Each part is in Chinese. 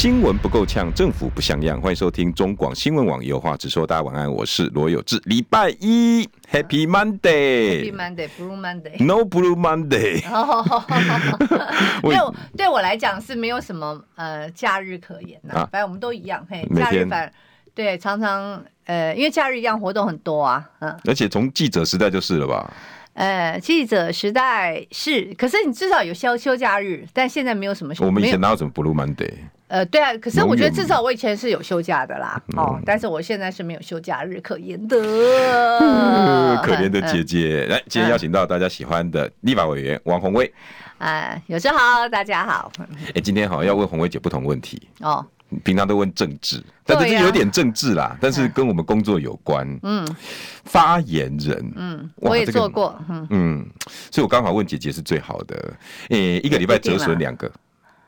新闻不够呛，政府不像样。欢迎收听中广新闻网有话直说。大家晚安，我是罗有志。礼拜一，Happy Monday，Happy Monday，Blue Monday，No Blue Monday。对我对我来讲是没有什么呃假日可言的，反正我们都一样。嘿，假日反对常常呃，因为假日一样活动很多啊，嗯。而且从记者时代就是了吧？呃，记者时代是，可是你至少有休休假日，但现在没有什么。我们以前哪有什么 Blue Monday？呃，对啊，可是我觉得至少我以前是有休假的啦，哦，但是我现在是没有休假日可言的。可怜的姐姐，来，今天邀请到大家喜欢的立法委员王宏威。哎，有时好，大家好。哎，今天好要问宏威姐不同问题哦。平常都问政治，但是有点政治啦，但是跟我们工作有关。嗯，发言人，嗯，我也做过，嗯，所以我刚好问姐姐是最好的。诶，一个礼拜折损两个，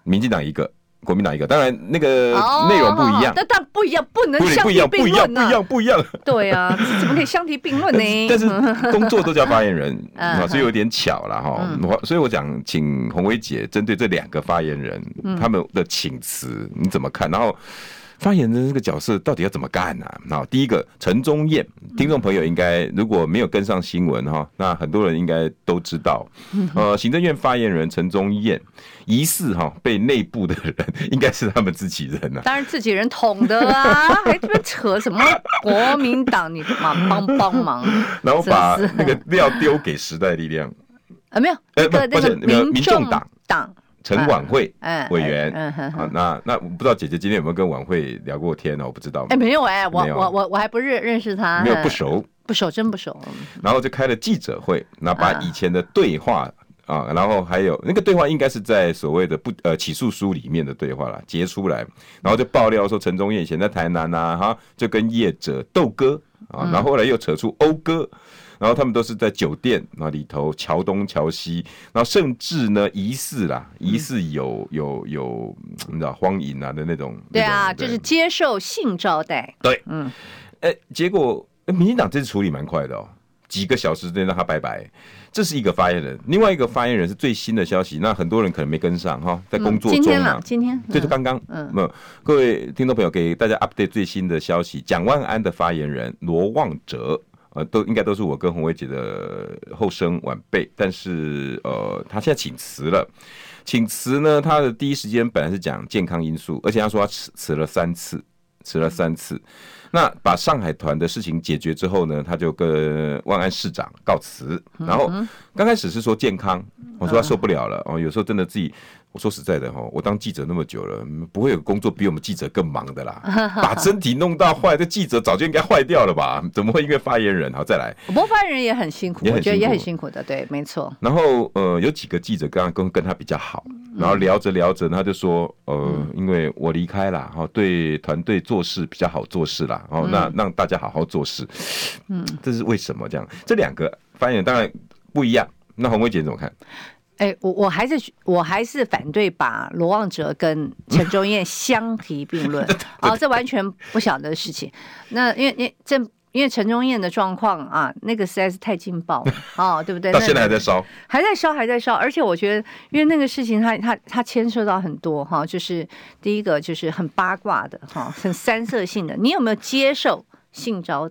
民进党一个。国民党一个，当然那个内容不一样，但但不一样，不能相提并论，不一样，不一样，不一样。对啊，怎么可以相提并论呢？但是工作都叫发言人 啊，所以有点巧了哈。所以我讲，请红薇姐针对这两个发言人他们的请辞，你怎么看？然后。发言人这个角色到底要怎么干呢？好，第一个陈宗彦，听众朋友应该如果没有跟上新闻哈，那很多人应该都知道，呃，行政院发言人陈宗彦疑似哈被内部的人，应该是他们自己人呐，当然自己人捅的啊，还这边扯什么国民党，你嘛帮帮忙，然后把那个料丢给时代力量。啊，没有，呃，不，抱歉，民众党。党。陈琬惠委员，啊，那那我不知道姐姐今天有没有跟琬惠聊过天呢？我不知道。哎，没有哎，我我我我还不认认识他，没有不熟，不熟真不熟。然后就开了记者会，那把以前的对话啊，然后还有那个对话应该是在所谓的不呃起诉书里面的对话了，截出来，然后就爆料说陈宗彦以前在台南呐，哈，就跟业者斗哥啊，然后后来又扯出欧哥。然后他们都是在酒店那里头桥东桥西，然后甚至呢疑似啦，疑似有有有你知道荒淫啊的那种。对啊，就是接受性招待。对，嗯，哎，结果民进党这次处理蛮快的哦，几个小时之内让他拜拜。这是一个发言人，另外一个发言人是最新的消息，那很多人可能没跟上哈，在工作中啊。今天了，今天就是刚刚，嗯，没有，各位听众朋友给大家 update 最新的消息，蒋万安的发言人罗旺哲。呃，都应该都是我跟洪伟姐的后生晚辈，但是呃，他现在请辞了。请辞呢，他的第一时间本来是讲健康因素，而且他说他辞辞了三次，辞了三次。那把上海团的事情解决之后呢，他就跟万安市长告辞。然后刚开始是说健康，我说他受不了了哦，有时候真的自己。我说实在的哈，我当记者那么久了，不会有工作比我们记者更忙的啦。把身体弄到坏，这记者早就应该坏掉了吧？怎么会因为发言人好再来？不过发言人也很辛苦，我觉得也很辛苦的，对，没错。然后呃，有几个记者刚刚跟跟他比较好，然后聊着聊着，他就说呃，因为我离开了哈，对团队做事比较好做事啦，然后那让大家好好做事。嗯，这是为什么这样？这两个发言人当然不一样。那红薇姐怎么看？哎、欸，我我还是我还是反对把罗旺哲跟陈忠燕相提并论。哦，这完全不晓得的事情。那因为因为这因为陈忠燕的状况啊，那个实在是太劲爆了哦，对不对？到现在还在烧，还在烧，还在烧。而且我觉得，因为那个事情它，它它它牵涉到很多哈，就是第一个就是很八卦的哈，很三色性的。你有没有接受性招？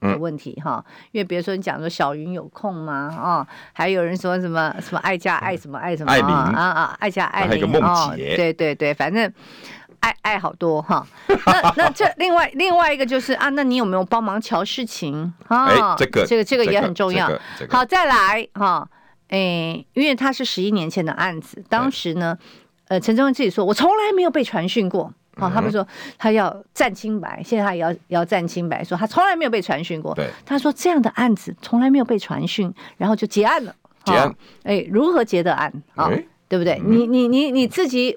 的问题哈，因为比如说你讲说小云有空吗？啊，还有人说什么什么爱家爱什么爱什么啊啊啊爱加爱玲哦，对对对，反正爱爱好多哈。那那这另外另外一个就是啊，那你有没有帮忙瞧事情啊？这个这个这个也很重要。好，再来哈，哎，因为他是十一年前的案子，当时呢，呃，陈忠文自己说，我从来没有被传讯过。哦，他们说他要站清白，现在他也要要站清白，说他从来没有被传讯过。对，他说这样的案子从来没有被传讯，然后就结案了。结案，哎，如何结的案啊？对不对？你你你你自己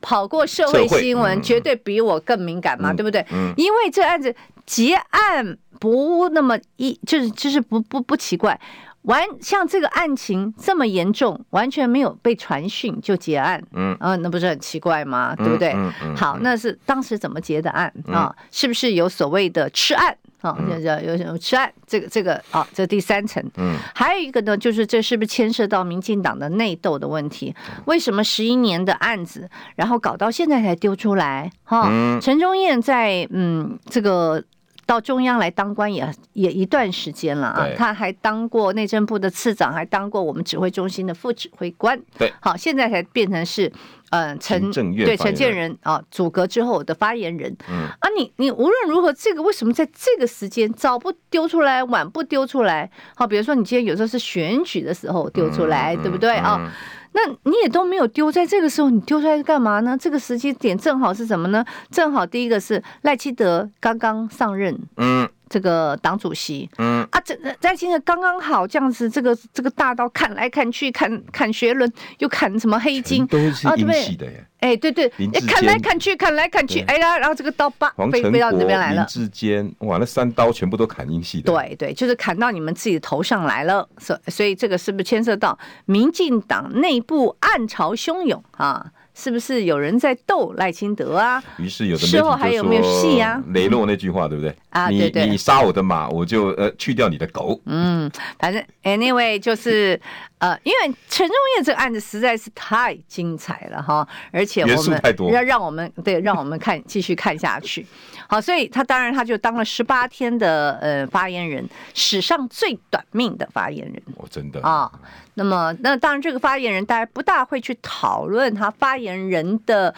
跑过社会新闻，绝对比我更敏感嘛，对不对？因为这案子结案不那么一，就是就是不不不奇怪。完像这个案情这么严重，完全没有被传讯就结案，嗯，啊，那不是很奇怪吗？对不对？嗯嗯嗯、好，那是当时怎么结的案啊？是不是有所谓的吃案啊？有有有吃案，这个这个啊，这第三层。嗯，还有一个呢，就是这是不是牵涉到民进党的内斗的问题？为什么十一年的案子，然后搞到现在才丢出来？哈，陈忠燕在嗯这个。到中央来当官也也一段时间了啊，他还当过内政部的次长，还当过我们指挥中心的副指挥官。对，好，现在才变成是嗯陈对陈建仁啊，组阁之后的发言人。嗯啊，你你无论如何，这个为什么在这个时间早不丢出来，晚不丢出来？好，比如说你今天有时候是选举的时候丢出来，对不对啊？那你也都没有丢，在这个时候你丢出来干嘛呢？这个时机点正好是什么呢？正好第一个是赖清德刚刚上任，嗯，这个党主席，嗯啊，这在现在刚刚好这样子，这个这个大刀砍来砍去，砍砍学伦，又砍什么黑金，都是英系的耶。哎，对对，砍来砍去，砍来砍去，哎呀，然后这个刀把飞飞到你这边来了。林志坚，哇，那三刀全部都砍英系的。对对，就是砍到你们自己的头上来了，所所以这个是不是牵涉到民进党内部暗潮汹涌啊？是不是有人在斗赖清德啊？于是有的时候还有没有戏啊？雷诺那句话对不对？啊，对对，你杀我的马，我就呃去掉你的狗。嗯，反正 anyway 就是呃，因为陈忠业这个案子实在是太精彩了哈，而且我们要让我们对让我们看继续看下去。好，所以他当然他就当了十八天的呃发言人，史上最短命的发言人。哦，真的啊。那么，那当然这个发言人大家不大会去讨论他发言人的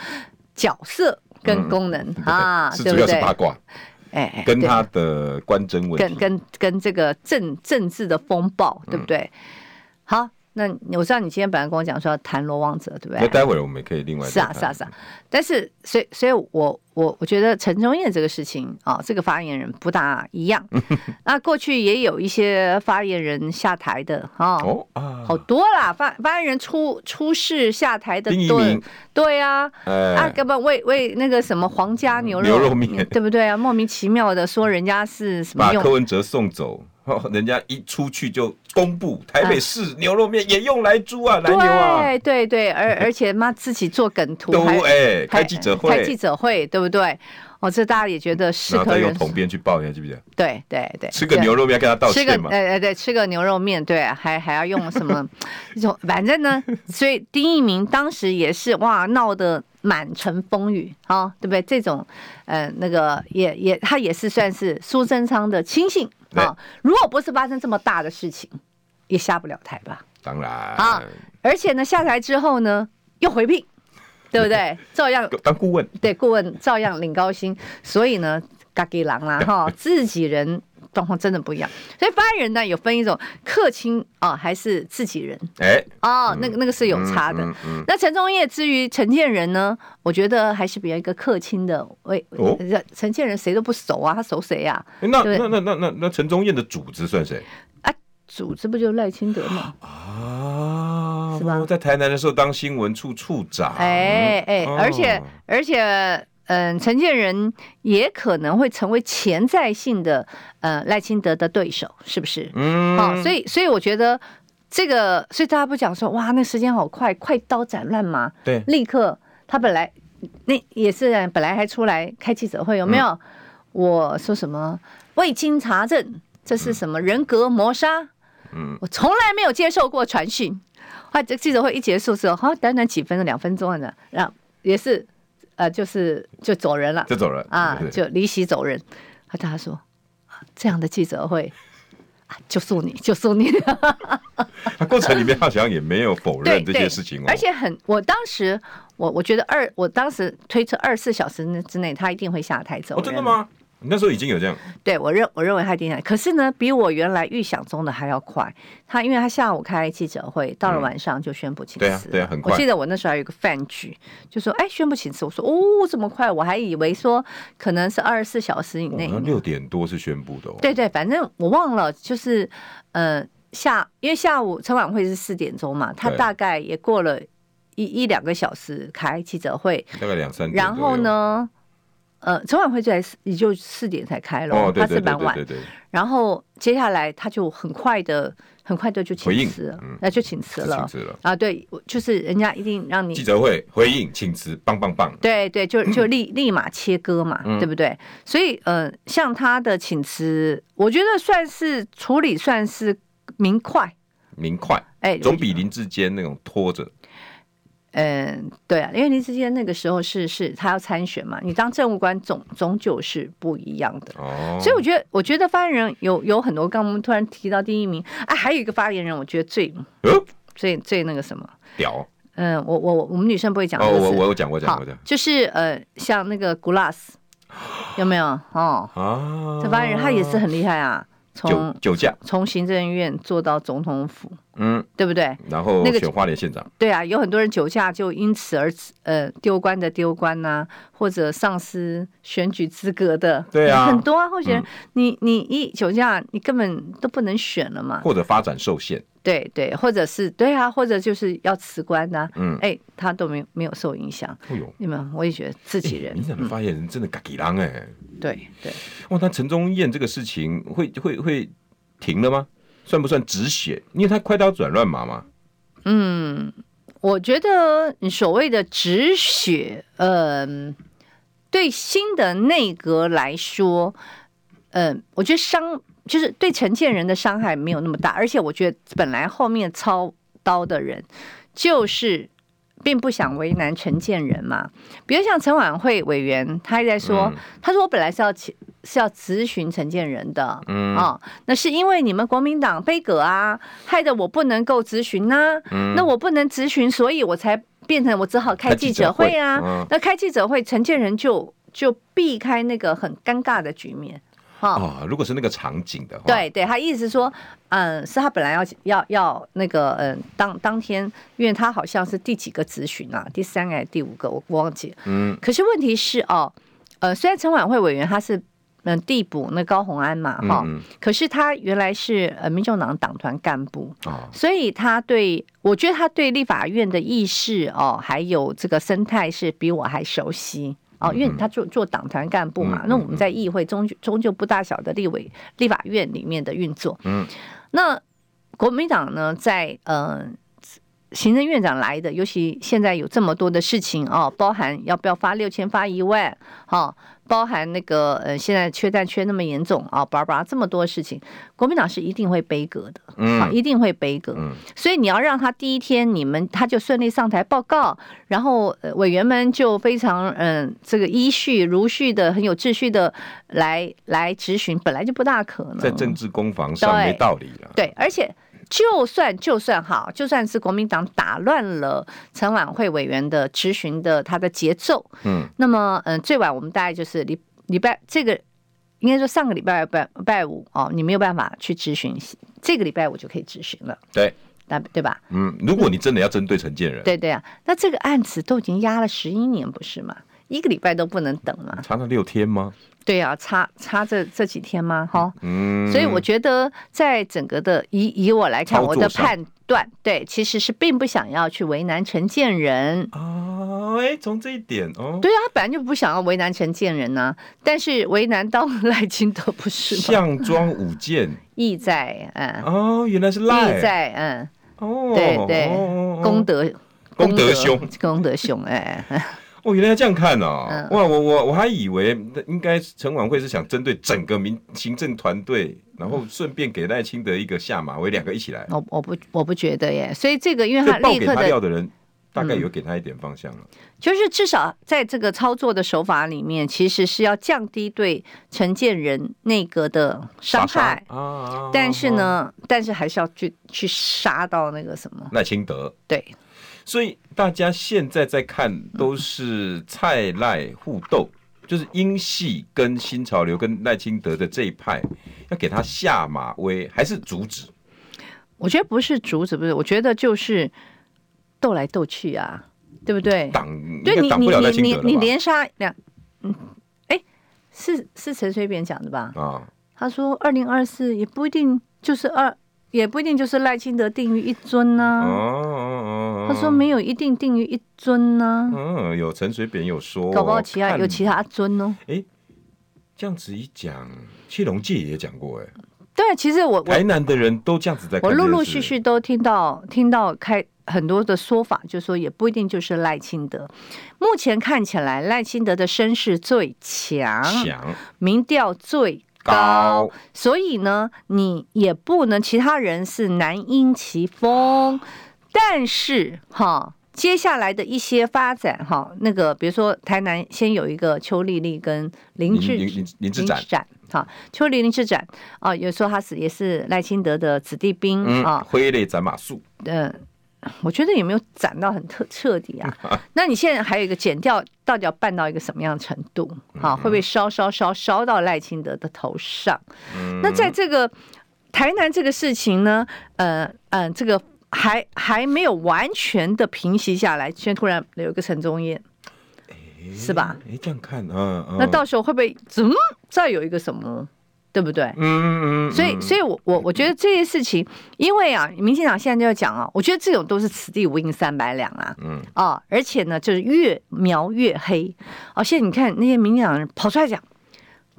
角色跟功能、嗯、啊，是主要是八卦，哎，跟他的官箴问题，跟跟跟这个政政治的风暴，对不对？嗯、好。那我知道你今天本来跟我讲说要谈罗旺泽，对不对？那待会儿我们也可以另外是啊是啊是啊，但是所以所以我我我觉得陈忠燕这个事情啊、哦，这个发言人不大一样。那过去也有一些发言人下台的哦，哦好多啦，发发言人出出事下台的多，对啊，哎、啊根本为为那个什么皇家牛肉牛肉面，对不对啊？莫名其妙的说人家是什么用？把柯文哲送走。人家一出去就公布台北市牛肉面也用来猪啊，莱牛啊，对对对，而 而且妈自己做梗图，都哎开记者会，开记者会，对不对？哦，这大家也觉觉得适可人。统编去报一下，记不记得？对对对，吃个牛肉面跟他道歉嘛？哎哎对，吃个牛肉面，对，还还要用什么 一种？反正呢，所以丁一鸣当时也是哇闹得满城风雨啊，对不对？这种呃那个也也他也是算是苏贞昌的亲信。啊，如果不是发生这么大的事情，也下不了台吧？当然啊，而且呢，下台之后呢，又回聘，对不对？照样当顾问，对，顾问照样领高薪。所以呢，嘎给狼啦哈，自己人。状况真的不一样，所以发言人呢有分一种客卿啊，还是自己人？哎，哦，那个那个是有差的。那陈忠业至于陈建仁呢，我觉得还是比较一个客卿的。喂，陈建仁谁都不熟啊，他熟谁呀？那那那那那那陈忠彦的主子算谁？啊，主子不就赖清德吗？啊，是吧？在台南的时候当新闻处处长。哎哎，而且而且。嗯，陈建仁也可能会成为潜在性的呃赖清德的对手，是不是？嗯，好，所以所以我觉得这个，所以大家不讲说哇，那时间好快，快刀斩乱麻，对，立刻他本来那也是本来还出来开记者会，有没有？嗯、我说什么未经查证，这是什么人格抹杀？嗯，我从来没有接受过传讯。啊这记者会一结束之后，好，短短几分钟，两分钟的，然后也是。呃，就是就走人了，就走人啊，就离席走人。他他说，这样的记者会，就送你，就送你。他过程里面好像也没有否认这些事情哦。而且很，我当时我我觉得二，我当时推测二十四小时之内他一定会下台走人。哦，真的吗？那时候已经有这样，对我认我认为他一定，可是呢，比我原来预想中的还要快。他因为他下午开记者会，到了晚上就宣布请辞。对啊，对啊，很快。我记得我那时候还有一个饭局，就说哎，宣布请辞。我说哦，这么快，我还以为说可能是二十四小时以内。六点多是宣布的。对对，反正我忘了，就是呃下，因为下午晨晚会是四点钟嘛，他大概也过了一一两个小时开记者会，大概两三点。然后呢？呃，晨晚会在也就四点才开了，哦，他是蛮晚。对对对。然后接下来他就很快的、很快的就请辞了，那就请辞了。请辞了啊，对，就是人家一定让你记者会回应请辞，棒棒棒。对对，就 就立立马切割嘛，对不对？所以呃，像他的请辞，我觉得算是处理算是明快，明快，哎，总比林志坚那种拖着。嗯，对啊，因为林志坚那个时候是是他要参选嘛，你当政务官总终究是不一样的。哦，所以我觉得，我觉得发言人有有很多，刚我们突然提到第一名，哎，还有一个发言人，我觉得最、哦、最最那个什么屌。嗯，我我我们女生不会讲。哦，我我有讲，过讲，过讲。就是呃，像那个 Glass 有没有？哦，啊，这发言人他也是很厉害啊。从酒驾，从行政院做到总统府，嗯，对不对？然后那个选花莲县长，对啊，有很多人酒驾就因此而呃丢官的丢官呐、啊，或者丧失选举资格的，对啊，很多啊。候选人，你你一酒驾，你根本都不能选了嘛，或者发展受限，对对，或者是对啊，或者就是要辞官呐、啊，嗯，哎，他都没有没有受影响。哎呦，你们我也觉得自己人，民进党的发现人真的嘎吉狼哎。对对，哇，那陈宗彦这个事情会会会停了吗？算不算止血？因为他快刀斩乱麻嘛。嗯，我觉得你所谓的止血，嗯、呃，对新的内阁来说，嗯、呃，我觉得伤就是对承建人的伤害没有那么大，而且我觉得本来后面操刀的人就是。并不想为难陈建仁嘛，比如像陈婉慧委员，他还在说，嗯、他说我本来是要是要咨询陈建仁的，嗯。啊、哦，那是因为你们国民党杯葛啊，害得我不能够咨询呐，嗯、那我不能咨询，所以我才变成我只好开记者会啊，会嗯、那开记者会，陈建仁就就避开那个很尴尬的局面。哦，如果是那个场景的话，对对，他意思是说，嗯，是他本来要要要那个，嗯，当当天，因为他好像是第几个咨询啊，第三个还是第五个，我忘记了。嗯，可是问题是哦，呃，虽然陈晚会委员他是嗯递补那高虹安嘛，哈、嗯，可是他原来是呃民众党党团干部，哦，所以他对我觉得他对立法院的议事哦，还有这个生态是比我还熟悉。哦，因为他做做党团干部嘛，嗯、那我们在议会终终究不大小的立委立法院里面的运作，嗯，那国民党呢，在呃行政院长来的，尤其现在有这么多的事情哦，包含要不要发六千发一万，哈、哦。包含那个呃，现在缺蛋缺那么严重啊，巴拉巴拉这么多事情，国民党是一定会悲歌的，嗯，一定会悲歌。嗯，所以你要让他第一天你们他就顺利上台报告，然后委员们就非常嗯、呃，这个依序如序的很有秩序的来来质询，本来就不大可能，在政治攻防上没道理了。对，而且。就算就算好，就算是国民党打乱了陈琬惠委员的质询的他的节奏，嗯，那么嗯，最晚我们大概就是礼礼拜这个应该说上个礼拜拜拜五哦，你没有办法去质询，这个礼拜五就可以质询了，对，那对吧？嗯，如果你真的要针对陈建仁，对对啊，那这个案子都已经压了十一年，不是吗？一个礼拜都不能等嘛？差了六天吗？对呀、啊，差差这这几天吗？哈，嗯，所以我觉得在整个的以以我来看，我的判断对，其实是并不想要去为难陈建仁啊。哎，从这一点哦，对啊，本来就不想要为难陈建仁呐，但是为难到赖清德不是吗？项庄舞剑，意在嗯哦，原来是赖意在嗯哦，对对，功德功德兄功德兄哎。哦，原来要这样看哦！嗯、哇，我我我还以为应该陈琬惠是想针对整个民行政团队，然后顺便给赖清德一个下马威，两个一起来。我我不我不觉得耶，所以这个因为他立刻的报给他料的人，大概有给他一点方向了、嗯。就是至少在这个操作的手法里面，其实是要降低对承建人内阁的伤害啊，但是呢，啊、但是还是要去去杀到那个什么赖清德对。所以大家现在在看都是蔡赖互斗，就是英系跟新潮流跟赖清德的这一派，要给他下马威还是阻止？我觉得不是阻止，不是，我觉得就是斗来斗去啊，对不对？挡，对你挡不了赖清德了吧？你你你连杀两，嗯，哎，是是陈水扁讲的吧？啊，他说二零二四也不一定就是二。也不一定就是赖清德定于一尊呢。哦哦哦他说没有一定定于一尊呢。嗯，有陈水扁有说，搞不好其他有其他尊哦。哎，这样子一讲，谢龙介也讲过哎。对，其实我台南的人都这样子在，我陆陆续续都听到听到开很多的说法，就说也不一定就是赖清德。目前看起来，赖清德的声势最强，强民调最。高，所以呢，你也不能，其他人是难因其锋，但是哈，接下来的一些发展哈，那个比如说台南先有一个邱丽丽跟林志林林林志展，哈，邱丽林志展啊，有时候他是也是赖清德的子弟兵啊，挥泪斩马谡，嗯。我觉得有没有斩到很彻彻底啊？那你现在还有一个剪掉，到底要办到一个什么样的程度？啊，会不会烧烧烧烧到赖清德的头上？那在这个台南这个事情呢？呃嗯、呃，这个还还没有完全的平息下来，现在突然有一个陈宗彦，是吧？哎，这样看啊，那到时候会不会嗯再有一个什么？对不对？嗯嗯嗯。所以，所以我我我觉得这些事情，因为啊，民进党现在就要讲啊，我觉得这种都是此地无银三百两啊。嗯。啊，而且呢，就是越描越黑。而且你看那些民进党人跑出来讲，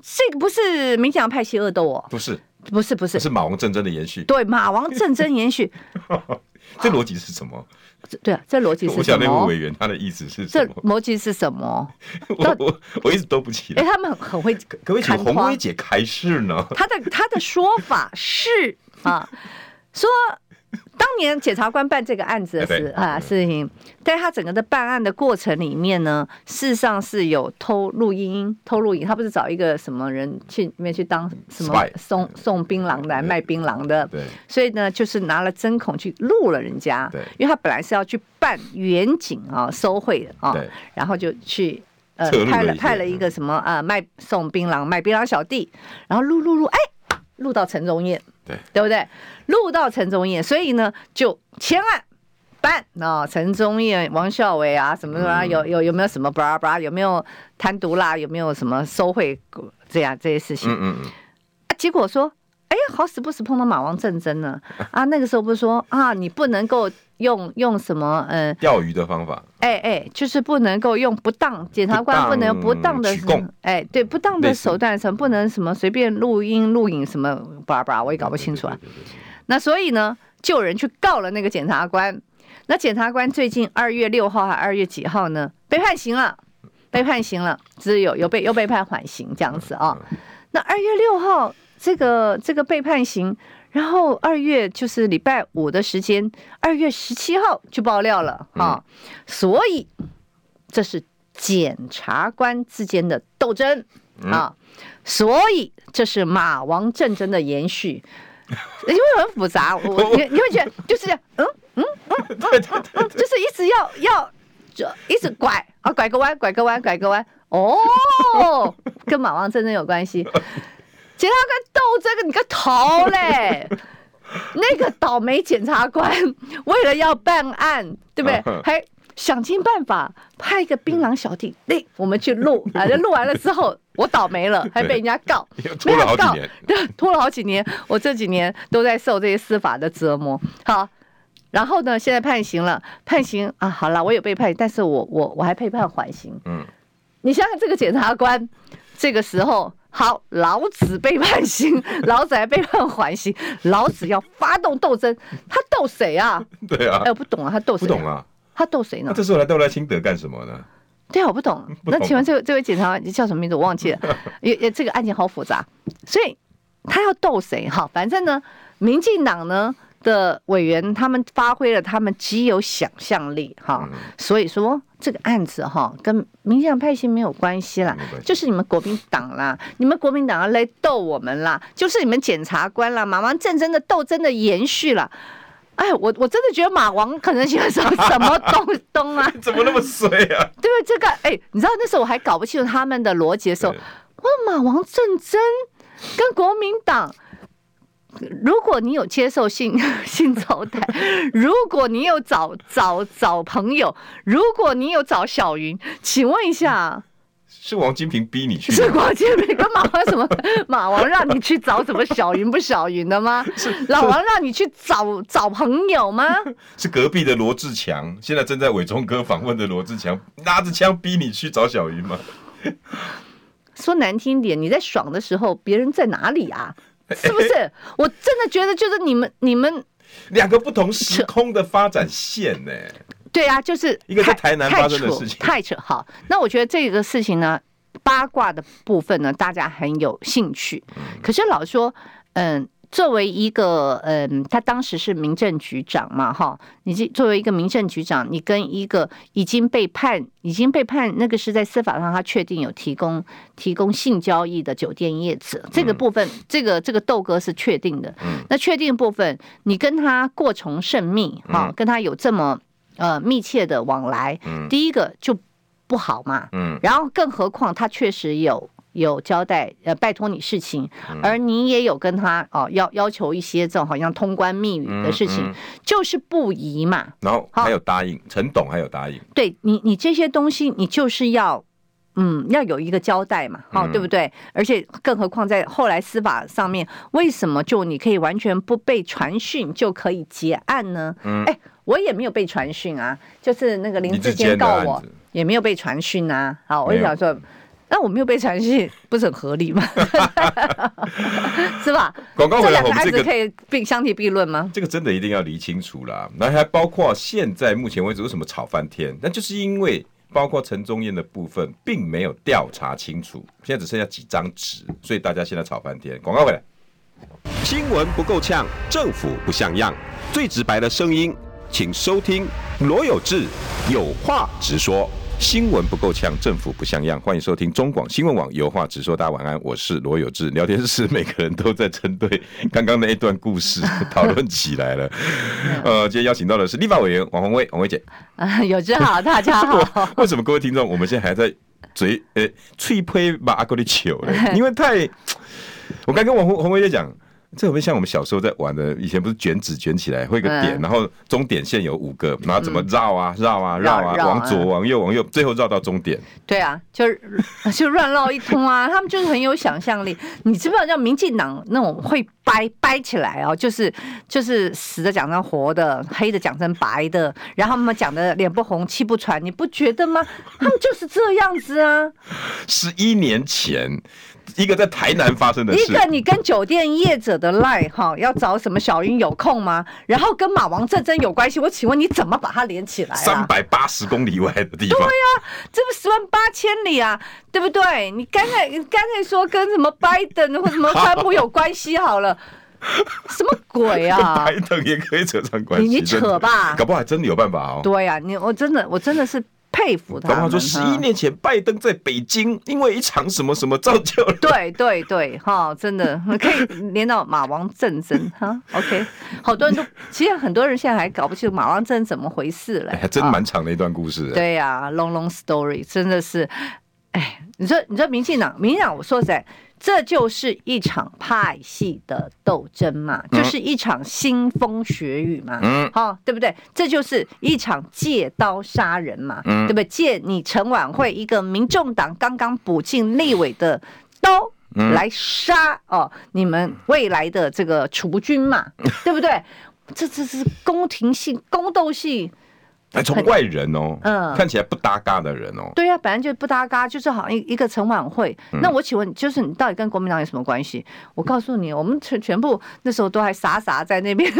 这个不是民进党派系恶斗哦。不是，不是，不是，是马王战争的延续。对，马王战争延续。这逻辑是什么？对啊，这逻辑是什么？我想那位委员他的意思是？这逻辑是什么？我我我一直都不记得。哎，他们很会，可不可以请红薇姐开示呢？他的他的说法是啊，说。当年检察官办这个案子的事啊事情，在他整个的办案的过程里面呢，事实上是有偷录音、偷录影。他不是找一个什么人去里面去当什么送送槟榔的、卖槟榔的，对，所以呢，就是拿了针孔去录了人家，对，因为他本来是要去办远景啊收贿的啊，然后就去呃派了派了一个什么啊卖送槟榔卖槟榔小弟，然后录录录，哎，录到陈宗彦。对，对不对？录到陈宗彦，所以呢，就千万办啊，陈宗彦、王孝伟啊，什么什么，有有有没有什么巴拉巴拉，有没有贪渎啦，有没有什么收贿这样这些事情？嗯嗯嗯。啊，结果说。哎，好死不死碰到马王政争呢！啊，那个时候不是说啊，你不能够用用什么嗯钓鱼的方法？哎哎，就是不能够用不当，检察官不能不当的哎，对，不当的手段什么不能什么随便录音录影什么巴拉巴拉，我也搞不清楚啊。那所以呢，就有人去告了那个检察官。那检察官最近二月六号还二月几号呢？被判刑了，被判刑了，只有有被又被判缓刑这样子啊。那二月六号。这个这个被判刑，然后二月就是礼拜五的时间，二月十七号就爆料了哈，所以这是检察官之间的斗争啊，所以这是马王战争的延续，因为很复杂，我你你会觉得 就是这样，嗯嗯嗯，就是一直要要就一直拐啊，拐个弯，拐个弯，拐个弯，哦，跟马王战争有关系。检察官斗这个你个头嘞！那个倒霉检察官为了要办案，对不对？还想尽办法派一个槟榔小弟，那我们去录 啊！录完了之后，我倒霉了，还被人家告，拖了好几年，对，拖了好几年。我这几年都在受这些司法的折磨。好，然后呢，现在判刑了，判刑啊，好了，我有被判，但是我我我还被判缓刑。嗯，你想想这个检察官这个时候。好，老子被判刑，老子还被判缓刑，老子要发动斗争，他斗谁啊？对啊，哎，我不懂啊，他斗谁？不懂啊，他斗谁呢？那这时候来斗赖清德干什么呢？对啊，我不懂。那请问这位这位检察官叫什么名字？我忘记了。也也这个案件好复杂，所以他要斗谁？哈，反正呢，民进党呢。的委员，他们发挥了他们极有想象力哈，所以说这个案子哈跟民进党派系没有关系啦，就是你们国民党啦，你们国民党要来斗我们啦，就是你们检察官啦，马王政争的斗争的延续了。哎，我我真的觉得马王可能喜欢什么什么东东啊？怎么那么衰啊？对不对？这个哎，你知道那时候我还搞不清楚他们的逻辑的时候，我说马王政争跟国民党。如果你有接受性 性招待，如果你有找找找朋友，如果你有找小云，请问一下，是王金平逼你去？是王金平跟马王什么？马王让你去找什么小云不小云的吗？是老王让你去找找朋友吗？是隔壁的罗志强，现在正在伟忠哥访问的罗志强，拿着枪逼你去找小云吗？说难听点，你在爽的时候，别人在哪里啊？是不是？欸、我真的觉得就是你们你们两个不同时空的发展线呢。对啊，就是一个在台南发生的事情，太扯。好，那我觉得这个事情呢，八卦的部分呢，大家很有兴趣。可是老说，嗯。作为一个嗯，他当时是民政局长嘛，哈，你这作为一个民政局长，你跟一个已经被判、已经被判那个是在司法上他确定有提供提供性交易的酒店业者，这个部分，这个这个豆哥是确定的。那确定的部分，你跟他过从甚密，哈，跟他有这么呃密切的往来，第一个就不好嘛，嗯，然后更何况他确实有。有交代，呃，拜托你事情，而你也有跟他哦要要求一些这种好像通关密语的事情，嗯嗯、就是不宜嘛。然后还有答应，陈董还有答应。对你，你这些东西，你就是要，嗯，要有一个交代嘛，好、哦，对不对？而且更何况在后来司法上面，为什么就你可以完全不被传讯就可以结案呢？嗯，哎，我也没有被传讯啊，就是那个林志坚告我，也没有被传讯啊。好，我就想说。那我没有被传讯，不是很合理吗？是吧？广告回来，这两个案子可以并相提并论吗？这个真的一定要理清楚啦。那还包括现在目前为止为什么吵翻天？那就是因为包括陈宗彦的部分并没有调查清楚，现在只剩下几张纸，所以大家现在吵翻天。广告回来，新闻不够呛，政府不像样，最直白的声音，请收听罗有志有话直说。新闻不够呛，政府不像样。欢迎收听中广新闻网，有话直说。大家晚安，我是罗有志。聊天室每个人都在针对刚刚那一段故事讨论起来了。呃，今天邀请到的是立法委员王鸿薇，鸿薇姐。啊，有志好，大家好。为什么各位听众，我们现在还在嘴呃吹呸把阿哥的球呢？因为太，我刚跟王宏宏威姐讲。这有没有像我们小时候在玩的？以前不是卷纸卷起来会一个点，然后终点线有五个，然后怎么绕啊绕啊绕啊，往左往右往右，最后绕到终点。对啊，就 就乱绕一通啊！他们就是很有想象力。你知不知道，叫民进党那种会掰掰起来哦，就是就是死的讲成活的，黑的讲成白的，然后他们讲的脸不红气不喘，你不觉得吗？他们就是这样子啊！十一年前。一个在台南发生的事，一个你跟酒店业者的赖哈，要找什么小云有空吗？然后跟马王战争有关系，我请问你怎么把它连起来？三百八十公里外的地方，对呀，这不十万八千里啊，对不对？你刚才刚才说跟什么拜登或什么川普有关系好了，什么鬼啊？拜登也可以扯上关系，你扯吧，搞不好还真的有办法哦。对呀，你我真的我真的是。佩服他。他说十一年前拜登在北京，因为一场什么什么造就了。对对对，哈，真的可以连到马王政珍哈。OK，好多人都，其实很多人现在还搞不清楚马王政珍怎么回事嘞。还真蛮长的一段故事。对呀，long long story，真的是，哎，你说你说民进党，民进党，我说实在。这就是一场派系的斗争嘛，就是一场腥风血雨嘛，嗯，好，对不对？这就是一场借刀杀人嘛，嗯，对不对？借你陈琬惠一个民众党刚刚补进立委的刀来杀哦，你们未来的这个储君嘛，对不对？这这是宫廷戏、宫斗戏。还从外人哦，嗯，看起来不搭嘎的人哦，对呀、啊，本来就不搭嘎，就是好像一一个陈琬惠。嗯、那我请问，就是你到底跟国民党有什么关系？我告诉你，我们全全部那时候都还傻傻在那边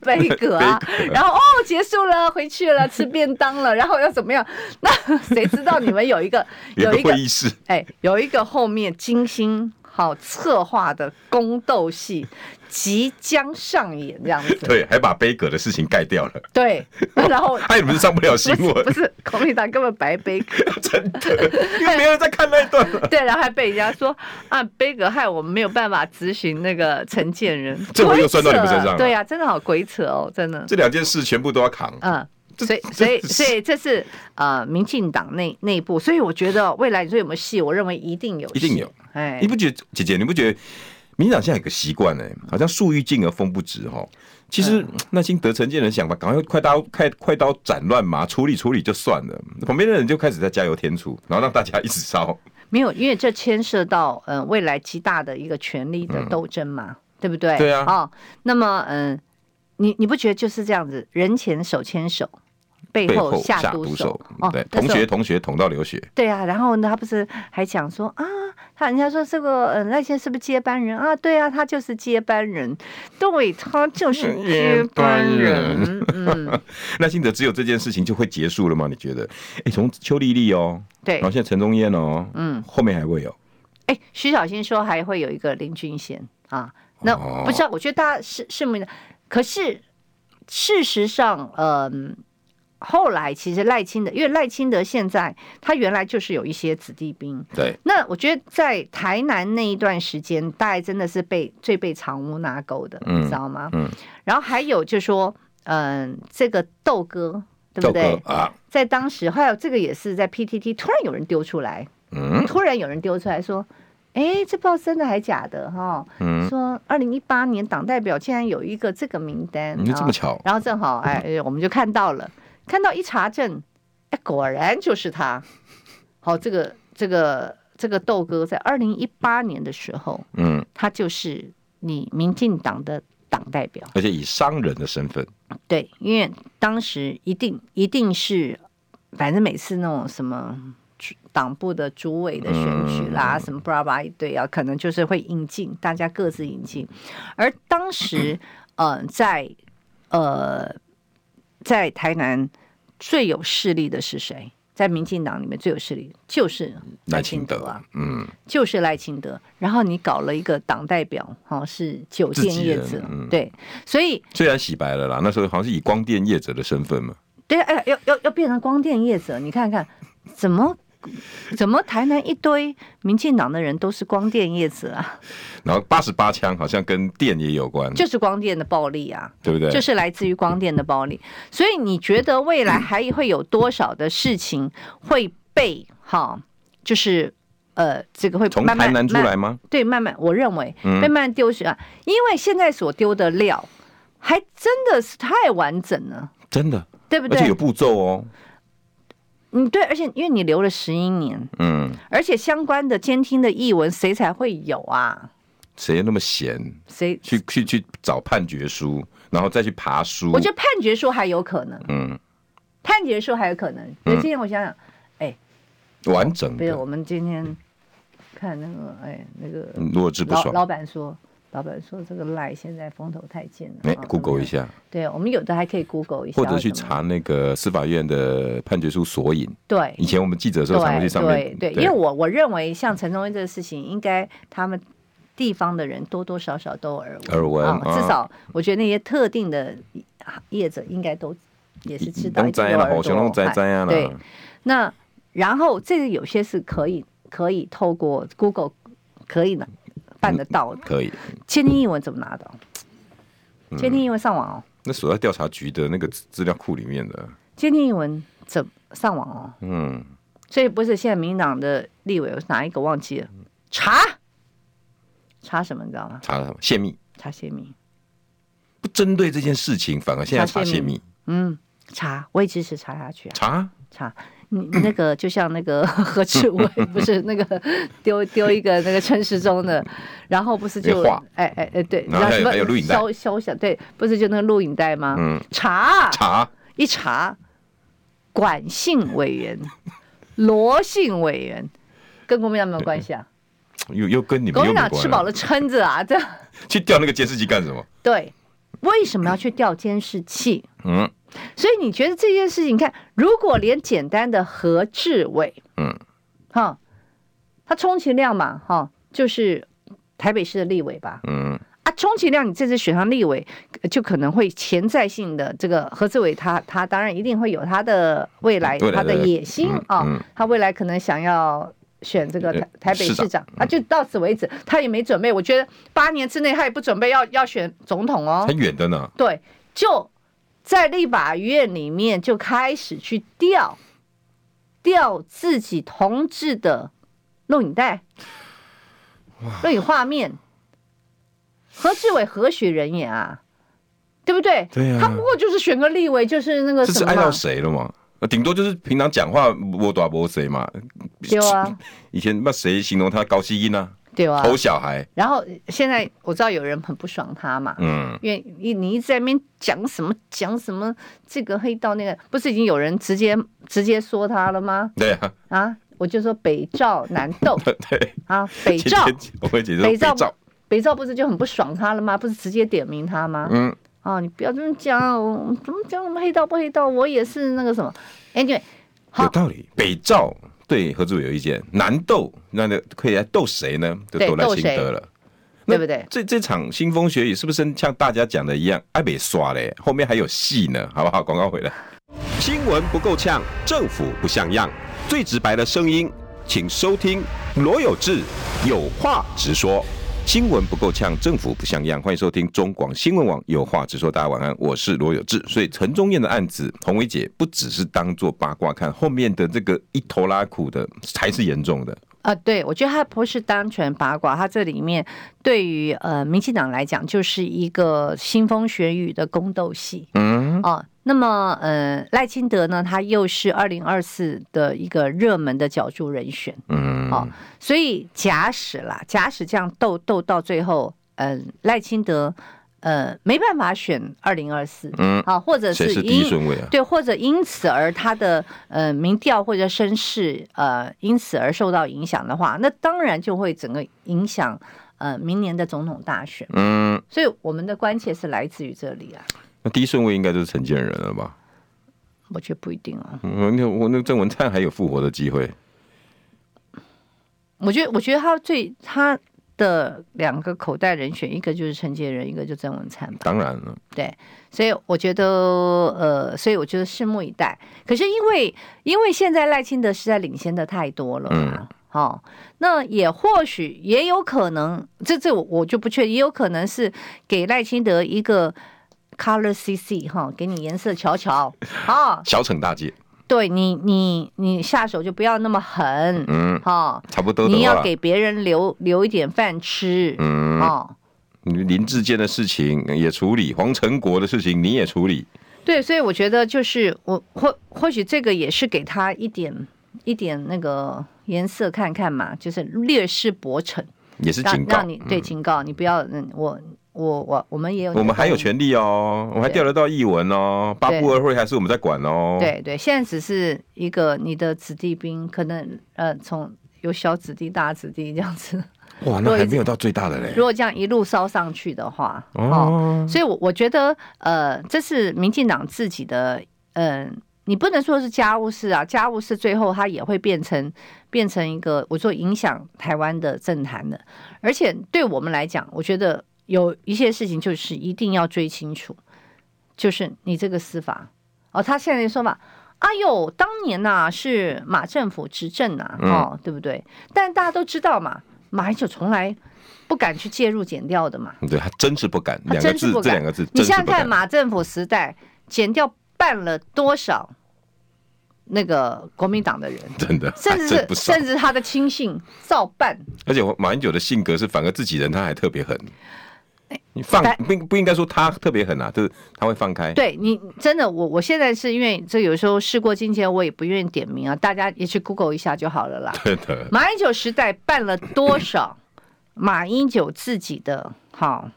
杯葛啊，然后哦结束了，回去了，吃便当了，然后要怎么样？那谁知道你们有一个有一个会议室，哎，有一个后面精心好策划的宫斗戏。即将上演这样子，对，还把悲葛的事情盖掉了。对，然后他也不是上不了新闻，不是孔令达根本白杯葛，真的，因为没人在看那一段了。对，然后还被人家说啊，悲葛害我们没有办法执行那个陈建人，这回又算到你们身上了。对呀、啊，真的好鬼扯哦，真的。这两件事全部都要扛。嗯，所以所以所以 这是呃民进党内内部，所以我觉得未来你说有没有戏？我认为一定有，一定有。哎，你不觉得姐姐？你不觉得？民进党现在有个习惯呢，好像树欲静而风不止哈。其实那心得陈建仁想法，赶快快刀快快刀斩乱麻，处理处理就算了。旁边的人就开始在加油添醋，然后让大家一直烧。没有，因为这牵涉到嗯、呃、未来极大的一个权力的斗争嘛，嗯、对不对？对啊。哦，那么嗯、呃，你你不觉得就是这样子，人前手牵手，背后下毒手？对，同学同学捅到流血。对啊，然后呢，他不是还讲说啊。他人家说这个嗯赖清德是不是接班人啊？对啊，他就是接班人，对，他就是接班人。嗯，赖清德只有这件事情就会结束了吗？你觉得？哎，从邱丽丽哦，对，然后现在陈宗彦哦，嗯，后面还会有？哎，徐小新说还会有一个林俊贤啊，那不知道，我觉得大家是是没的，可是事实上，嗯。后来其实赖清德，因为赖清德现在他原来就是有一些子弟兵，对。那我觉得在台南那一段时间，大概真的是被最被藏污纳垢的，嗯、你知道吗？嗯。然后还有就是说，嗯、呃，这个豆哥，对不对？啊。在当时，还有这个也是在 PTT 突然有人丢出来，嗯，突然有人丢出来说，哎，这不知道真的还假的哈？嗯。说二零一八年党代表竟然有一个这个名单，你这么巧。然后正好哎，我们就看到了。看到一查证，哎，果然就是他。好，这个这个这个豆哥在二零一八年的时候，嗯，他就是你民进党的党代表，而且以商人的身份。对，因为当时一定一定是，反正每次那种什么党部的主委的选举啦，嗯、什么布拉巴一堆啊，可能就是会引进，大家各自引进。而当时，嗯、呃，在呃。在台南最有势力的是谁？在民进党里面最有势力就是赖清德啊，嗯，就是赖清德。然后你搞了一个党代表，哈，是酒店业者，嗯、对，所以虽然洗白了啦，那时候好像是以光电业者的身份嘛，对，哎，要要要变成光电业者，你看看怎么？怎么台南一堆民进党的人都是光电叶子啊？然后八十八枪好像跟电也有关，就是光电的暴力啊，对不对？就是来自于光电的暴力。所以你觉得未来还会有多少的事情会被哈？就是呃，这个会慢慢从台南出来吗？对，慢慢我认为被慢慢丢失啊，因为现在所丢的料还真的是太完整了，真的，对不对？而且有步骤哦。嗯，对，而且因为你留了十一年，嗯，而且相关的监听的译文，谁才会有啊？谁那么闲？谁去去去找判决书，然后再去爬书？我觉得判决书还有可能，嗯，判决书还有可能。所以今天我想想，哎，完整的。比如我们今天看那个，哎，那个弱智不爽，老板说。老板说：“这个赖现在风头太劲了。”哎，Google 一下。对，我们有的还可以 Google 一下，或者去查那个司法院的判决书索引。对，以前我们记者的时候常常去上面。对，因为我我认为像陈忠威这个事情，应该他们地方的人多多少少都耳闻。耳闻，至少我觉得那些特定的业者应该都也是知道。在啊，好像在在啊。对，那然后这个有些是可以可以透过 Google 可以的。办得到的，可以。监听英文怎么拿的？监听英文上网哦。那所在调查局的那个资料库里面的。监听英文怎上网哦？嗯。所以不是现在民进党的立委有哪一个忘记了？查查什么？你知道吗？查什么？泄密。查泄密。不针对这件事情，反而现在查泄密。嗯，查，我也支持查下去啊。查查。你那个就像那个 何志伟，不是那个丢丢一个那个陈时中的，然后不是就哎哎哎对，然后还有录影带，消消息对，不是就那个录影带吗？嗯，查查一查，管姓委员罗姓委员跟国民党没有关系啊？又又跟你们国民党吃饱了撑着啊？这去调那个监视器干什么？对，为什么要去调监视器？嗯。所以你觉得这件事情，你看，如果连简单的何志伟，嗯，哈，他充其量嘛，哈，就是台北市的立委吧，嗯，啊，充其量你这次选上立委，就可能会潜在性的这个何志伟，他他当然一定会有他的未来，他的野心啊，他未来可能想要选这个台台北市长，啊，就到此为止，他也没准备，我觉得八年之内他也不准备要要选总统哦，很远的呢，对，就。在立法院里面就开始去调调自己同志的录影带、录影画面。何志伟何许人也啊？对不对？对呀。他不过就是选个立委，就是那个什么。这是爱到谁了吗？顶多就是平常讲话我打不谁嘛。有啊，以前那谁形容他高希音呢？对啊，偷小孩。然后现在我知道有人很不爽他嘛，嗯，因为你你一直在那边讲什么讲什么这个黑道那个，不是已经有人直接直接说他了吗？对啊，啊，我就说北赵南斗，对啊，北赵，北赵，北赵，北赵不是就很不爽他了吗？不是直接点名他吗？嗯。啊，你不要这么讲，怎么讲什么黑道不黑道？我也是那个什么，Anyway，有道理。北赵对何志伟有意见，难斗那那可以来斗谁呢？就斗赖清德了，对不对？这这场腥风血雨是不是像大家讲的一样？还没刷嘞，后面还有戏呢，好不好？广告回来，新闻不够呛，政府不像样，最直白的声音，请收听罗有志有话直说。新闻不够呛，政府不像样。欢迎收听中广新闻网，有话直说。大家晚安，我是罗有志。所以陈宗彦的案子，洪伟姐不只是当做八卦看，后面的这个一拖拉苦的才是严重的。啊、呃，对，我觉得他不是单纯八卦，他这里面对于呃民进党来讲，就是一个腥风血雨的宫斗戏。嗯，哦、呃，那么呃赖清德呢，他又是二零二四的一个热门的角逐人选。嗯，哦，所以假使啦，假使这样斗斗到最后，嗯、呃，赖清德。呃，没办法选二零二四，嗯，啊，或者是第一顺位啊，对，或者因此而他的呃民调或者声势呃因此而受到影响的话，那当然就会整个影响呃明年的总统大选，嗯，所以我们的关切是来自于这里啊。那第一顺位应该就是陈建仁了吧？我觉得不一定啊。嗯，那我那郑文灿还有复活的机会。我觉得，我觉得他最他。的两个口袋人选，一个就是陈洁仁，一个就曾文灿吧。当然了，对，所以我觉得，呃，所以我觉得拭目以待。可是因为，因为现在赖清德实在领先的太多了，嗯，好、哦，那也或许也有可能，这这我我就不确定，也有可能是给赖清德一个 color CC 哈，给你颜色瞧瞧，好，小惩大戒。对你，你你下手就不要那么狠，嗯，哈，差不多。你要给别人留留一点饭吃，嗯，哦，林志坚的事情也处理，黄成国的事情你也处理。对，所以我觉得就是我或或许这个也是给他一点一点那个颜色看看嘛，就是略施薄惩，也是警告，让你对警告你不要嗯我。我我我们也有，我们还有权利哦，我们还调得到译文哦，八部二会还是我们在管哦。对对，现在只是一个你的子弟兵，可能呃，从有小子弟、大子弟这样子。哇，那 还没有到最大的嘞。如果这样一路烧上去的话，哦，所以我我觉得呃，这是民进党自己的，嗯、呃，你不能说是家务事啊，家务事最后它也会变成变成一个我说影响台湾的政坛的，而且对我们来讲，我觉得。有一些事情就是一定要追清楚，就是你这个司法。哦，他现在的说法，哎呦，当年呐、啊、是马政府执政呐、啊，哦，嗯、对不对？但大家都知道嘛，马英九从来不敢去介入减掉的嘛，对，他真是不敢，两个字，这两个字，你想想看，马政府时代减掉办了多少那个国民党的人，真的，甚至是甚至他的亲信照办，而且马英九的性格是反而自己人他还特别狠。你放不不应该说他特别狠啊，就是他会放开。对你真的，我我现在是因为这有时候事过境迁，我也不愿意点名啊，大家也去 Google 一下就好了啦。对的。马英九时代办了多少马英九自己的好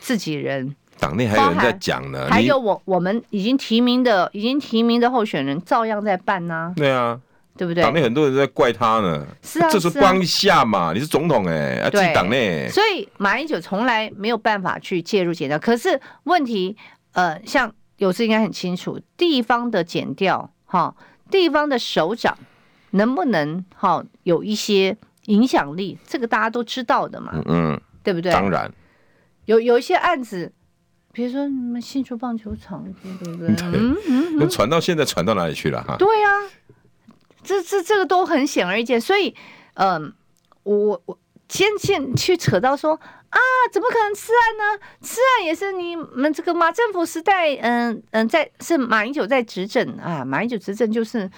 自己人？党内还有人在讲呢，还有我我们已经提名的已经提名的候选人照样在办呢。对啊。对不对？党内很多人在怪他呢。是啊，这是帮一下嘛？你是总统哎，要记党内。所以马英九从来没有办法去介入检调。可是问题，呃，像有志应该很清楚，地方的检调哈，地方的首长能不能哈有一些影响力？这个大家都知道的嘛。嗯嗯，对不对？当然，有有一些案子，比如说你们新竹棒球场，对不对？嗯嗯，那传到现在传到哪里去了哈？对呀。这这这个都很显而易见，所以，嗯、呃，我我先先去扯到说啊，怎么可能吃案呢？吃案也是你们这个马政府时代，嗯、嗯，在是马英九在执政啊，马英九执政就是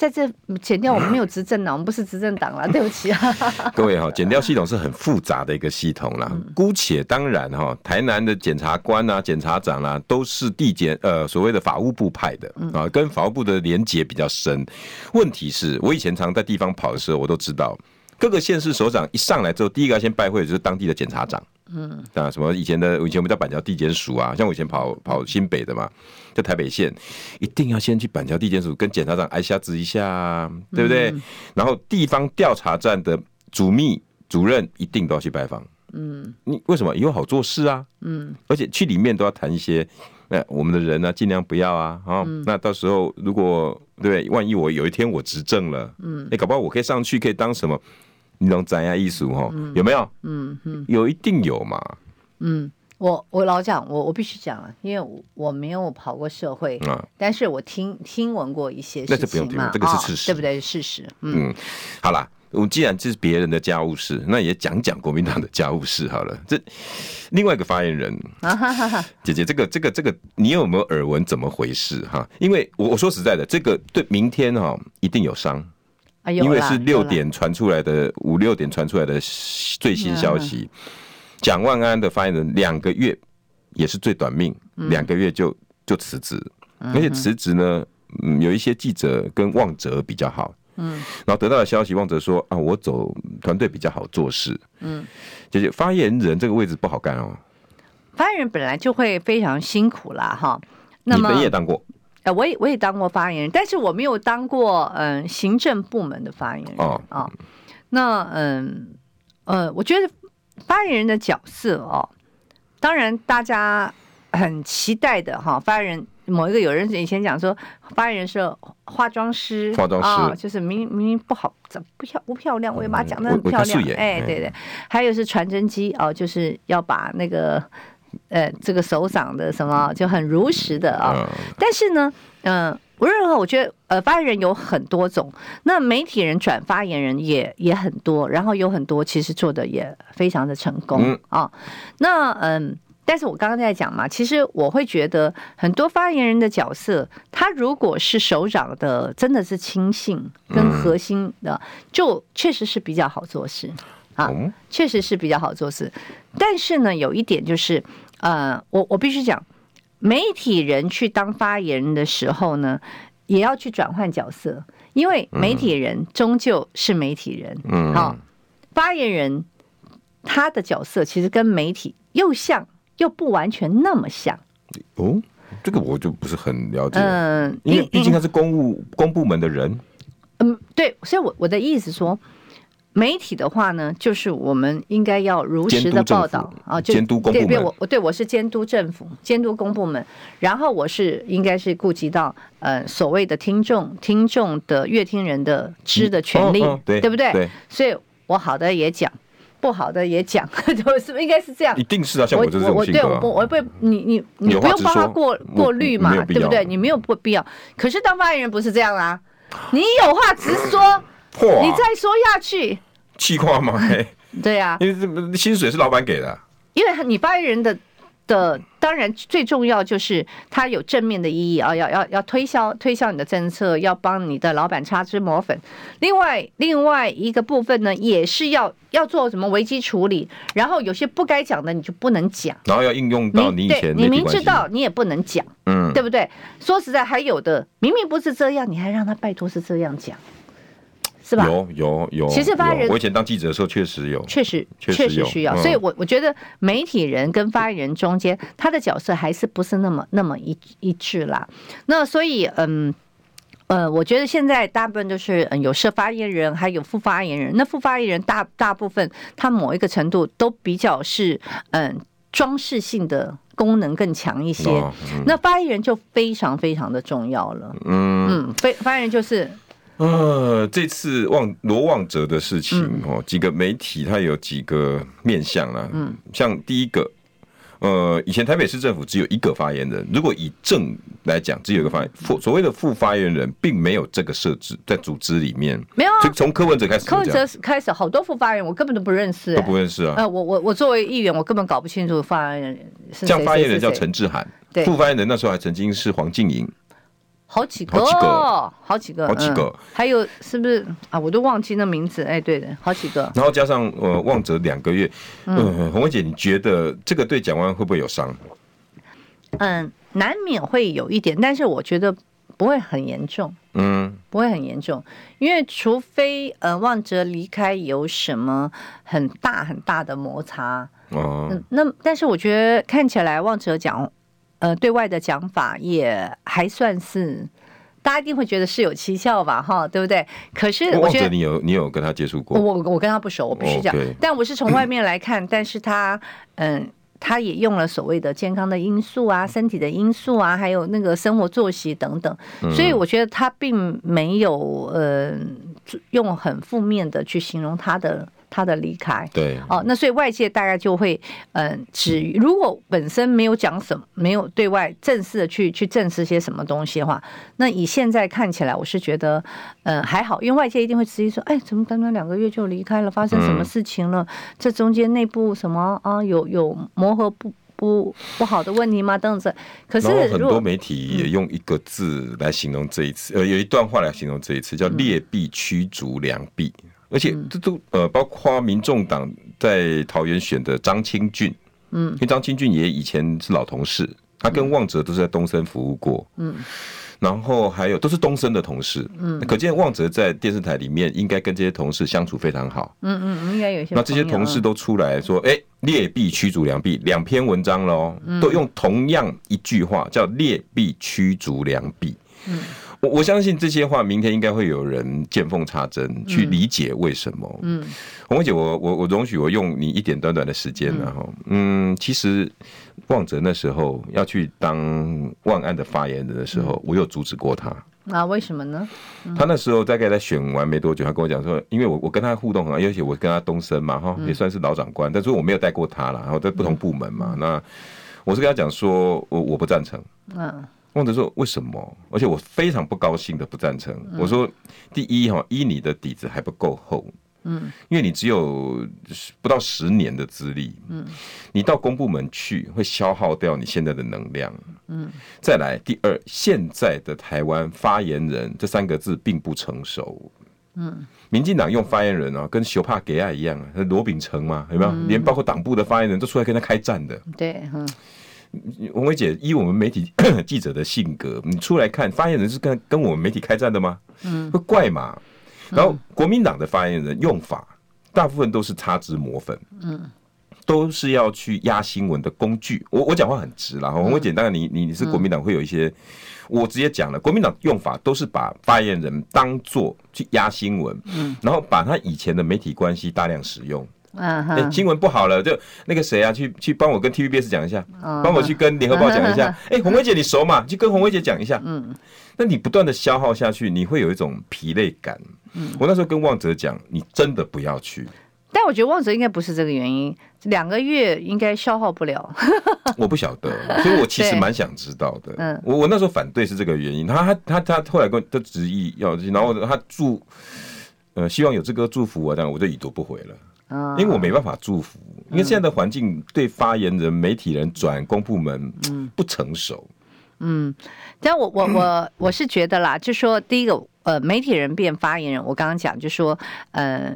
在这剪掉，我们没有执政了，我们不是执政党了，对不起啊。各位哈，检调系统是很复杂的一个系统啦。姑且当然哈，台南的检察官啊、检察长啊，都是地检呃所谓的法务部派的啊，跟法务部的连结比较深。问题是我以前常在地方跑的时候，我都知道各个县市首长一上来之后，第一个要先拜会的就是当地的检察长。嗯，啊，什么以前的以前我们叫板桥地检署啊，像我以前跑跑新北的嘛，在台北县，一定要先去板桥地检署跟检察长挨下子一下，对不对？嗯、然后地方调查站的主秘主任一定都要去拜访。嗯，你为什么？以后好做事啊。嗯，而且去里面都要谈一些，那我们的人呢、啊，尽量不要啊。啊、嗯，那到时候如果对，万一我有一天我执政了，嗯，哎，搞不好我可以上去，可以当什么？你懂展压艺术哈？有没有？嗯嗯，有一定有嘛。嗯，我我老讲，我我必须讲了，因为我我没有跑过社会啊，但是我听听闻过一些事情嘛。那这不用听，这个是事实，对不对？事实。嗯，好啦，我既然这是别人的家务事，那也讲讲国民党的家务事好了。这另外一个发言人啊，哈哈哈，姐姐，这个这个这个，你有没有耳闻？怎么回事哈？因为我我说实在的，这个对明天哈一定有伤。因为是六点传出来的，五六点传出来的最新消息，蒋万安的发言人两个月也是最短命，两个月就就辞职，而且辞职呢，嗯，有一些记者跟旺哲比较好，嗯，然后得到的消息，旺哲说啊，我走团队比较好做事，嗯，就是发言人这个位置不好干哦，发言人本来就会非常辛苦啦，哈，那么你也当过。呃，我也我也当过发言人，但是我没有当过嗯行政部门的发言人啊、哦哦。那嗯呃，我觉得发言人的角色哦，当然大家很期待的哈、哦。发言人某一个有人以前讲说，发言人是化妆师，化妆师、哦、就是明明明不好，怎不漂不漂亮，我也把它讲的很漂亮。哎，对对，还有是传真机哦，就是要把那个。呃，这个首长的什么就很如实的啊、哦，但是呢，嗯、呃，无论如何，我觉得呃，发言人有很多种，那媒体人转发言人也也很多，然后有很多其实做的也非常的成功啊、哦。那嗯，但是我刚刚在讲嘛，其实我会觉得很多发言人的角色，他如果是首长的，真的是亲信跟核心的，就确实是比较好做事。啊，确实是比较好做事，但是呢，有一点就是，呃，我我必须讲，媒体人去当发言人的时候呢，也要去转换角色，因为媒体人终究是媒体人，嗯，好，发言人他的角色其实跟媒体又像又不完全那么像。哦，这个我就不是很了解，嗯，因为毕竟他是公务公部门的人，嗯，对，所以我我的意思说。媒体的话呢，就是我们应该要如实的报道啊，就监督公部门。对，我我对我是监督政府、监督公部门，然后我是应该是顾及到呃所谓的听众、听众的乐听人的知的权利，对不对？所以我好的也讲，不好的也讲，是不是应该是这样？一定是啊，像我这种性格，我我我不你你你不用帮他过过滤嘛，对不对？你没有不必要。可是当发言人不是这样啊，你有话直说。你再说下去，气话吗？对呀、啊，因为这薪水是老板给的。因为你发言人的的，当然最重要就是他有正面的意义啊，要要要推销推销你的政策，要帮你的老板擦脂抹粉。另外另外一个部分呢，也是要要做什么危机处理，然后有些不该讲的你就不能讲，然后要应用到你以前你，你明知道你也不能讲，嗯，对不对？说实在，还有的明明不是这样，你还让他拜托是这样讲。是吧？有有有，其实发言人，我以前当记者的时候确实有，确实确实需要，所以我我觉得媒体人跟发言人中间，他的角色还是不是那么那么一一致啦。那所以嗯呃，我觉得现在大部分都是嗯有设发言人，还有副发言人。那副发言人大大部分他某一个程度都比较是嗯装饰性的功能更强一些，那发言人就非常非常的重要了。嗯嗯，发发言人就是。呃，这次旺罗旺哲的事情哦，几个媒体它有几个面向啊。嗯，像第一个，呃，以前台北市政府只有一个发言人，如果以政来讲，只有一个发言副所谓的副发言人，并没有这个设置在组织里面。没有啊，从柯文哲开始，柯文哲开始好多副发言人，我根本都不认识，都不认识啊。呃，我我我作为议员，我根本搞不清楚发言人是谁。这样发言人叫陈志涵，副发言人那时候还曾经是黄静莹。好几个，好几个，好几个，好几个，还有是不是啊？我都忘记那名字。哎，对的，好几个。然后加上呃，望哲两个月，嗯，呃、红薇姐，你觉得这个对蒋万安会不会有伤？嗯，难免会有一点，但是我觉得不会很严重。嗯，不会很严重，因为除非呃，望哲离开有什么很大很大的摩擦。哦，嗯，那但是我觉得看起来望哲讲。呃，对外的讲法也还算是，大家一定会觉得是有蹊跷吧，哈，对不对？可是我觉得你有你有跟他接触过，我我跟他不熟，我必须讲。但我是从外面来看，但是他嗯，他也用了所谓的健康的因素啊，身体的因素啊，还有那个生活作息等等，所以我觉得他并没有呃用很负面的去形容他的。他的离开，对，哦，那所以外界大概就会，嗯，至于如果本身没有讲什么，没有对外正式的去去证实些什么东西的话，那以现在看起来，我是觉得，嗯，还好，因为外界一定会质疑说，哎，怎么短短两个月就离开了？发生什么事情了？嗯、这中间内部什么啊？有有磨合不不不好的问题吗？等等。可是很多媒体也用一个字来形容这一次，呃，有一段话来形容这一次，叫劣币驱逐良币。而且这都呃，包括民众党在桃园选的张清俊，嗯，因为张清俊也以前是老同事，他跟旺哲都是在东森服务过，嗯，然后还有都是东森的同事，嗯，可见旺哲在电视台里面应该跟这些同事相处非常好，嗯嗯，应该有些。那这些同事都出来说，哎，劣币驱逐良币，两篇文章喽，都用同样一句话叫劣币驱逐良币，嗯。我我相信这些话，明天应该会有人见缝插针去理解为什么。嗯，虹葳姐，我我我容许我用你一点短短的时间，然后，嗯，其实旺哲那时候要去当万安的发言人的时候，我有阻止过他。啊，为什么呢？他那时候大概在选完没多久，他跟我讲说，因为我我跟他互动很好，而且我跟他东升嘛，哈，也算是老长官，但是我没有带过他了，然后在不同部门嘛，那我是跟他讲说，我我不赞成。嗯。旺哲说：“为什么？而且我非常不高兴的不赞成。我说，第一哈，一你的底子还不够厚，嗯，因为你只有不到十年的资历，嗯，你到公部门去会消耗掉你现在的能量，嗯。再来，第二，现在的台湾发言人这三个字并不成熟，嗯，民进党用发言人啊，跟修帕给爱一样啊，罗秉成嘛，有没有？连包括党部的发言人都出来跟他开战的，对，嗯。”虹葳姐，以我们媒体 记者的性格，你出来看发言人是跟跟我们媒体开战的吗？嗯，会怪嘛？然后国民党的发言人用法，大部分都是擦脂抹粉，嗯，都是要去压新闻的工具。我我讲话很直啦，文伟姐，当然你你是国民党会有一些，我直接讲了，国民党用法都是把发言人当做去压新闻，嗯，然后把他以前的媒体关系大量使用。嗯，哎，新闻不好了，就那个谁啊，去去帮我跟 TVBS 讲一下，帮我去跟联合报讲一下。哎，红薇姐你熟嘛？去跟红薇姐讲一下。嗯，那你不断的消耗下去，你会有一种疲累感。嗯，我那时候跟旺哲讲，你真的不要去。但我觉得旺哲应该不是这个原因，两个月应该消耗不了。我不晓得，所以我其实蛮想知道的。嗯，我我那时候反对是这个原因，他他他他后来跟他执意要，然后他祝呃希望有这个祝福我，但我就已读不回了。因为我没办法祝福，因为现在的环境对发言人、媒体人转公部门，不成熟。嗯，但我我我我是觉得啦，就说第一个，呃，媒体人变发言人，我刚刚讲就说，呃。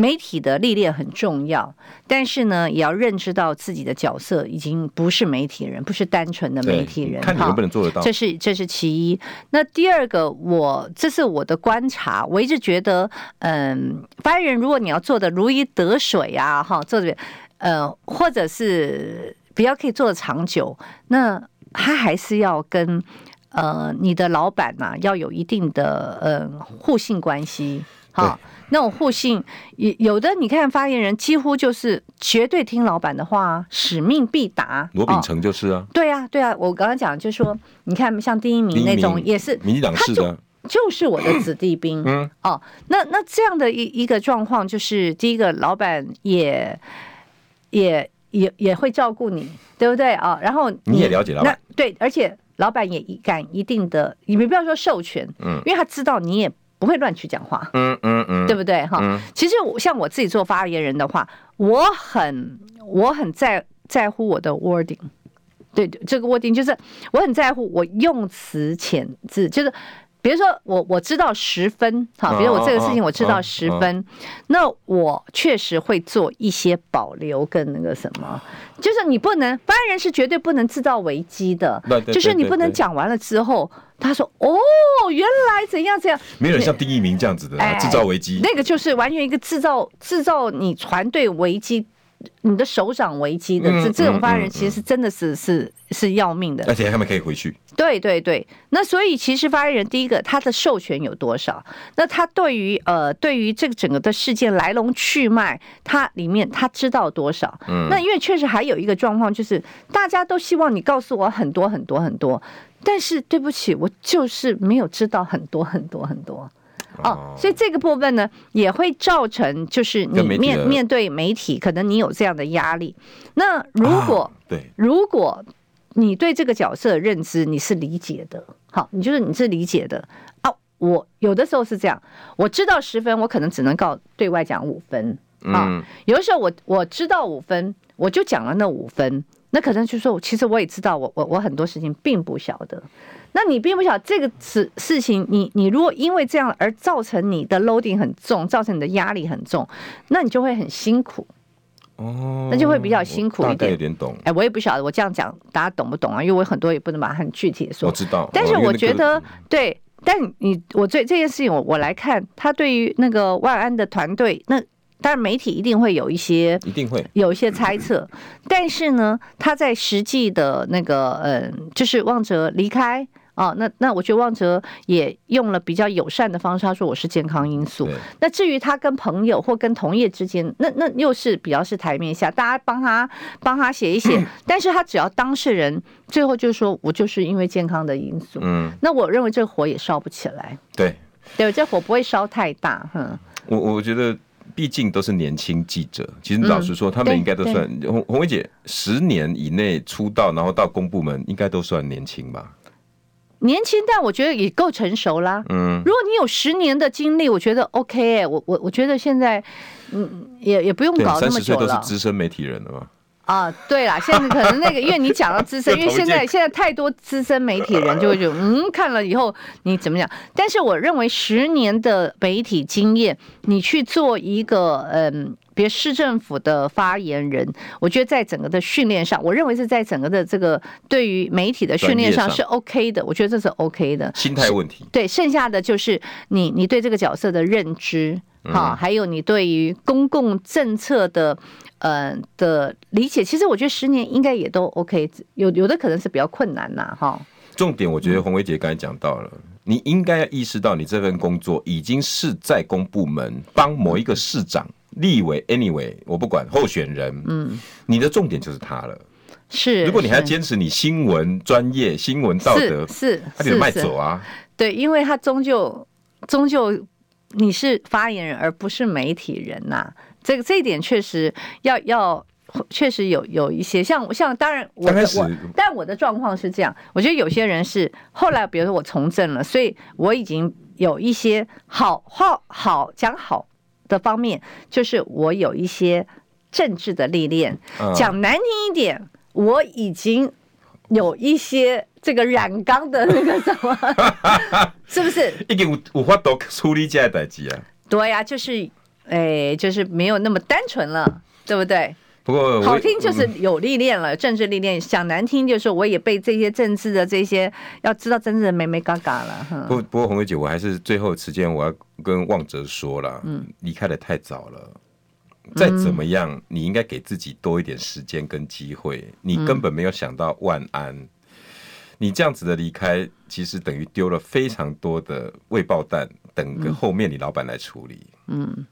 媒体的历练很重要，但是呢，也要认知到自己的角色已经不是媒体人，不是单纯的媒体人。看你能不能做得到。这是这是其一。那第二个，我这是我的观察，我一直觉得，嗯，发言人如果你要做的如鱼得水啊，哈，做的呃，或者是比较可以做的长久，那他还是要跟呃你的老板呐、啊、要有一定的呃互信关系，哈。那种互信，有有的，你看发言人几乎就是绝对听老板的话，使命必达。罗秉成就是啊，对啊，对啊，我刚刚讲就是说，你看像第一名那种也是民进党式的，就是我的子弟兵。嗯，哦，那那这样的一一个状况，就是第一个老板也也也也会照顾你，对不对啊？然后你也了解老板，对，而且老板也敢一定的，你们不要说授权，嗯，因为他知道你也。不会乱去讲话，嗯嗯嗯，对不对？哈？嗯、其实我像我自己做发言人的话，我很我很在在乎我的 wording，对，这个 wording 就是我很在乎我用词遣字，就是。比如说我我知道十分，哈，比如我这个事情我知道十分，哦。哦哦、那我确实会做一些保留跟那个什么，就是你不能，发言人是绝对不能制造危机的，对对对对对，就是你不能讲完了之后，他说哦，原来怎样怎样，没有人像丁一鸣这样子的制造危机，那个就是完全一个制造制造你团队危机。你的首长危机的这这种发言人，其实是真的是是是要命的，而且他们可以回去。对对对，那所以其实发言人第一个，他的授权有多少？那他对于呃对于这个整个的事件来龙去脉，他里面他知道多少？嗯，那因为确实还有一个状况，就是大家都希望你告诉我很多很多很多，但是对不起，我就是没有知道很多很多很多。哦，所以这个部分呢，也会造成就是你面面对媒体，可能你有这样的压力。那如果对，如果你对这个角色的认知你是理解的，好，你就是你是理解的啊。我有的时候是这样，我知道十分，我可能只能告对外讲五分啊。有的时候我我知道五分，我就讲了那五分，那可能就是说，其实我也知道我，我我我很多事情并不晓得。那你并不晓得这个事事情，你你如果因为这样而造成你的 loading 很重，造成你的压力很重，那你就会很辛苦哦，那就会比较辛苦一点。有点懂。哎，我也不晓得我这样讲大家懂不懂啊？因为我很多也不能把它很具体的说。我知道，但是我觉得对，但你我对这件事情我我来看，他对于那个万安的团队那。当然，媒体一定会有一些，一定会有一些猜测。但是呢，他在实际的那个，嗯，就是旺哲离开哦，那那我觉得旺哲也用了比较友善的方式，他说我是健康因素。那至于他跟朋友或跟同业之间，那那又是比较是台面下，大家帮他帮他写一写。但是他只要当事人最后就说我就是因为健康的因素，嗯，那我认为这个火也烧不起来。对，对，这火不会烧太大。哼，我我觉得。毕竟都是年轻记者，其实老实说，他们应该都算洪洪薇姐十年以内出道，然后到公部门，应该都算年轻吧？年轻，但我觉得也够成熟啦。嗯，如果你有十年的经历，我觉得 OK 哎，我我我觉得现在嗯也也不用搞那么久了。都是资深媒体人了嘛。啊，对啦，现在可能那个，因为你讲到资深，因为现在现在太多资深媒体人就会觉得，嗯，看了以后你怎么讲？但是我认为十年的媒体经验，你去做一个嗯，别市政府的发言人，我觉得在整个的训练上，我认为是在整个的这个对于媒体的训练上是 OK 的，我觉得这是 OK 的。心态问题。对，剩下的就是你你对这个角色的认知，好，还有你对于公共政策的。呃的理解，其实我觉得十年应该也都 OK，有有的可能是比较困难呐，哈。重点我觉得洪薇姐刚才讲到了，嗯、你应该要意识到，你这份工作已经是在公部门帮某一个市长、立委，anyway，我不管候选人，嗯，你的重点就是他了。是，如果你还要坚持你新闻专业、新闻道德，是，他得卖走啊。对，因为他终究终究你是发言人，而不是媒体人呐、啊。这个这一点确实要要，确实有有一些像像当然我的我，但我的状况是这样，我觉得有些人是后来，比如说我从政了，所以我已经有一些好好好讲好的方面，就是我有一些政治的历练。讲难听一点，我已经有一些这个染缸的那个什么，是不是？已经有有法度处理这代志啊？对呀，就是。哎，就是没有那么单纯了，对不对？不过好听就是有历练了，政治历练；想难听就是我也被这些政治的这些要知道真正的美眉嘎嘎了。不不过红薇姐，我还是最后时间我要跟旺哲说了，嗯，离开的太早了。再怎么样，你应该给自己多一点时间跟机会。你根本没有想到万安，你这样子的离开，其实等于丢了非常多的未爆弹，等个后面你老板来处理。嗯。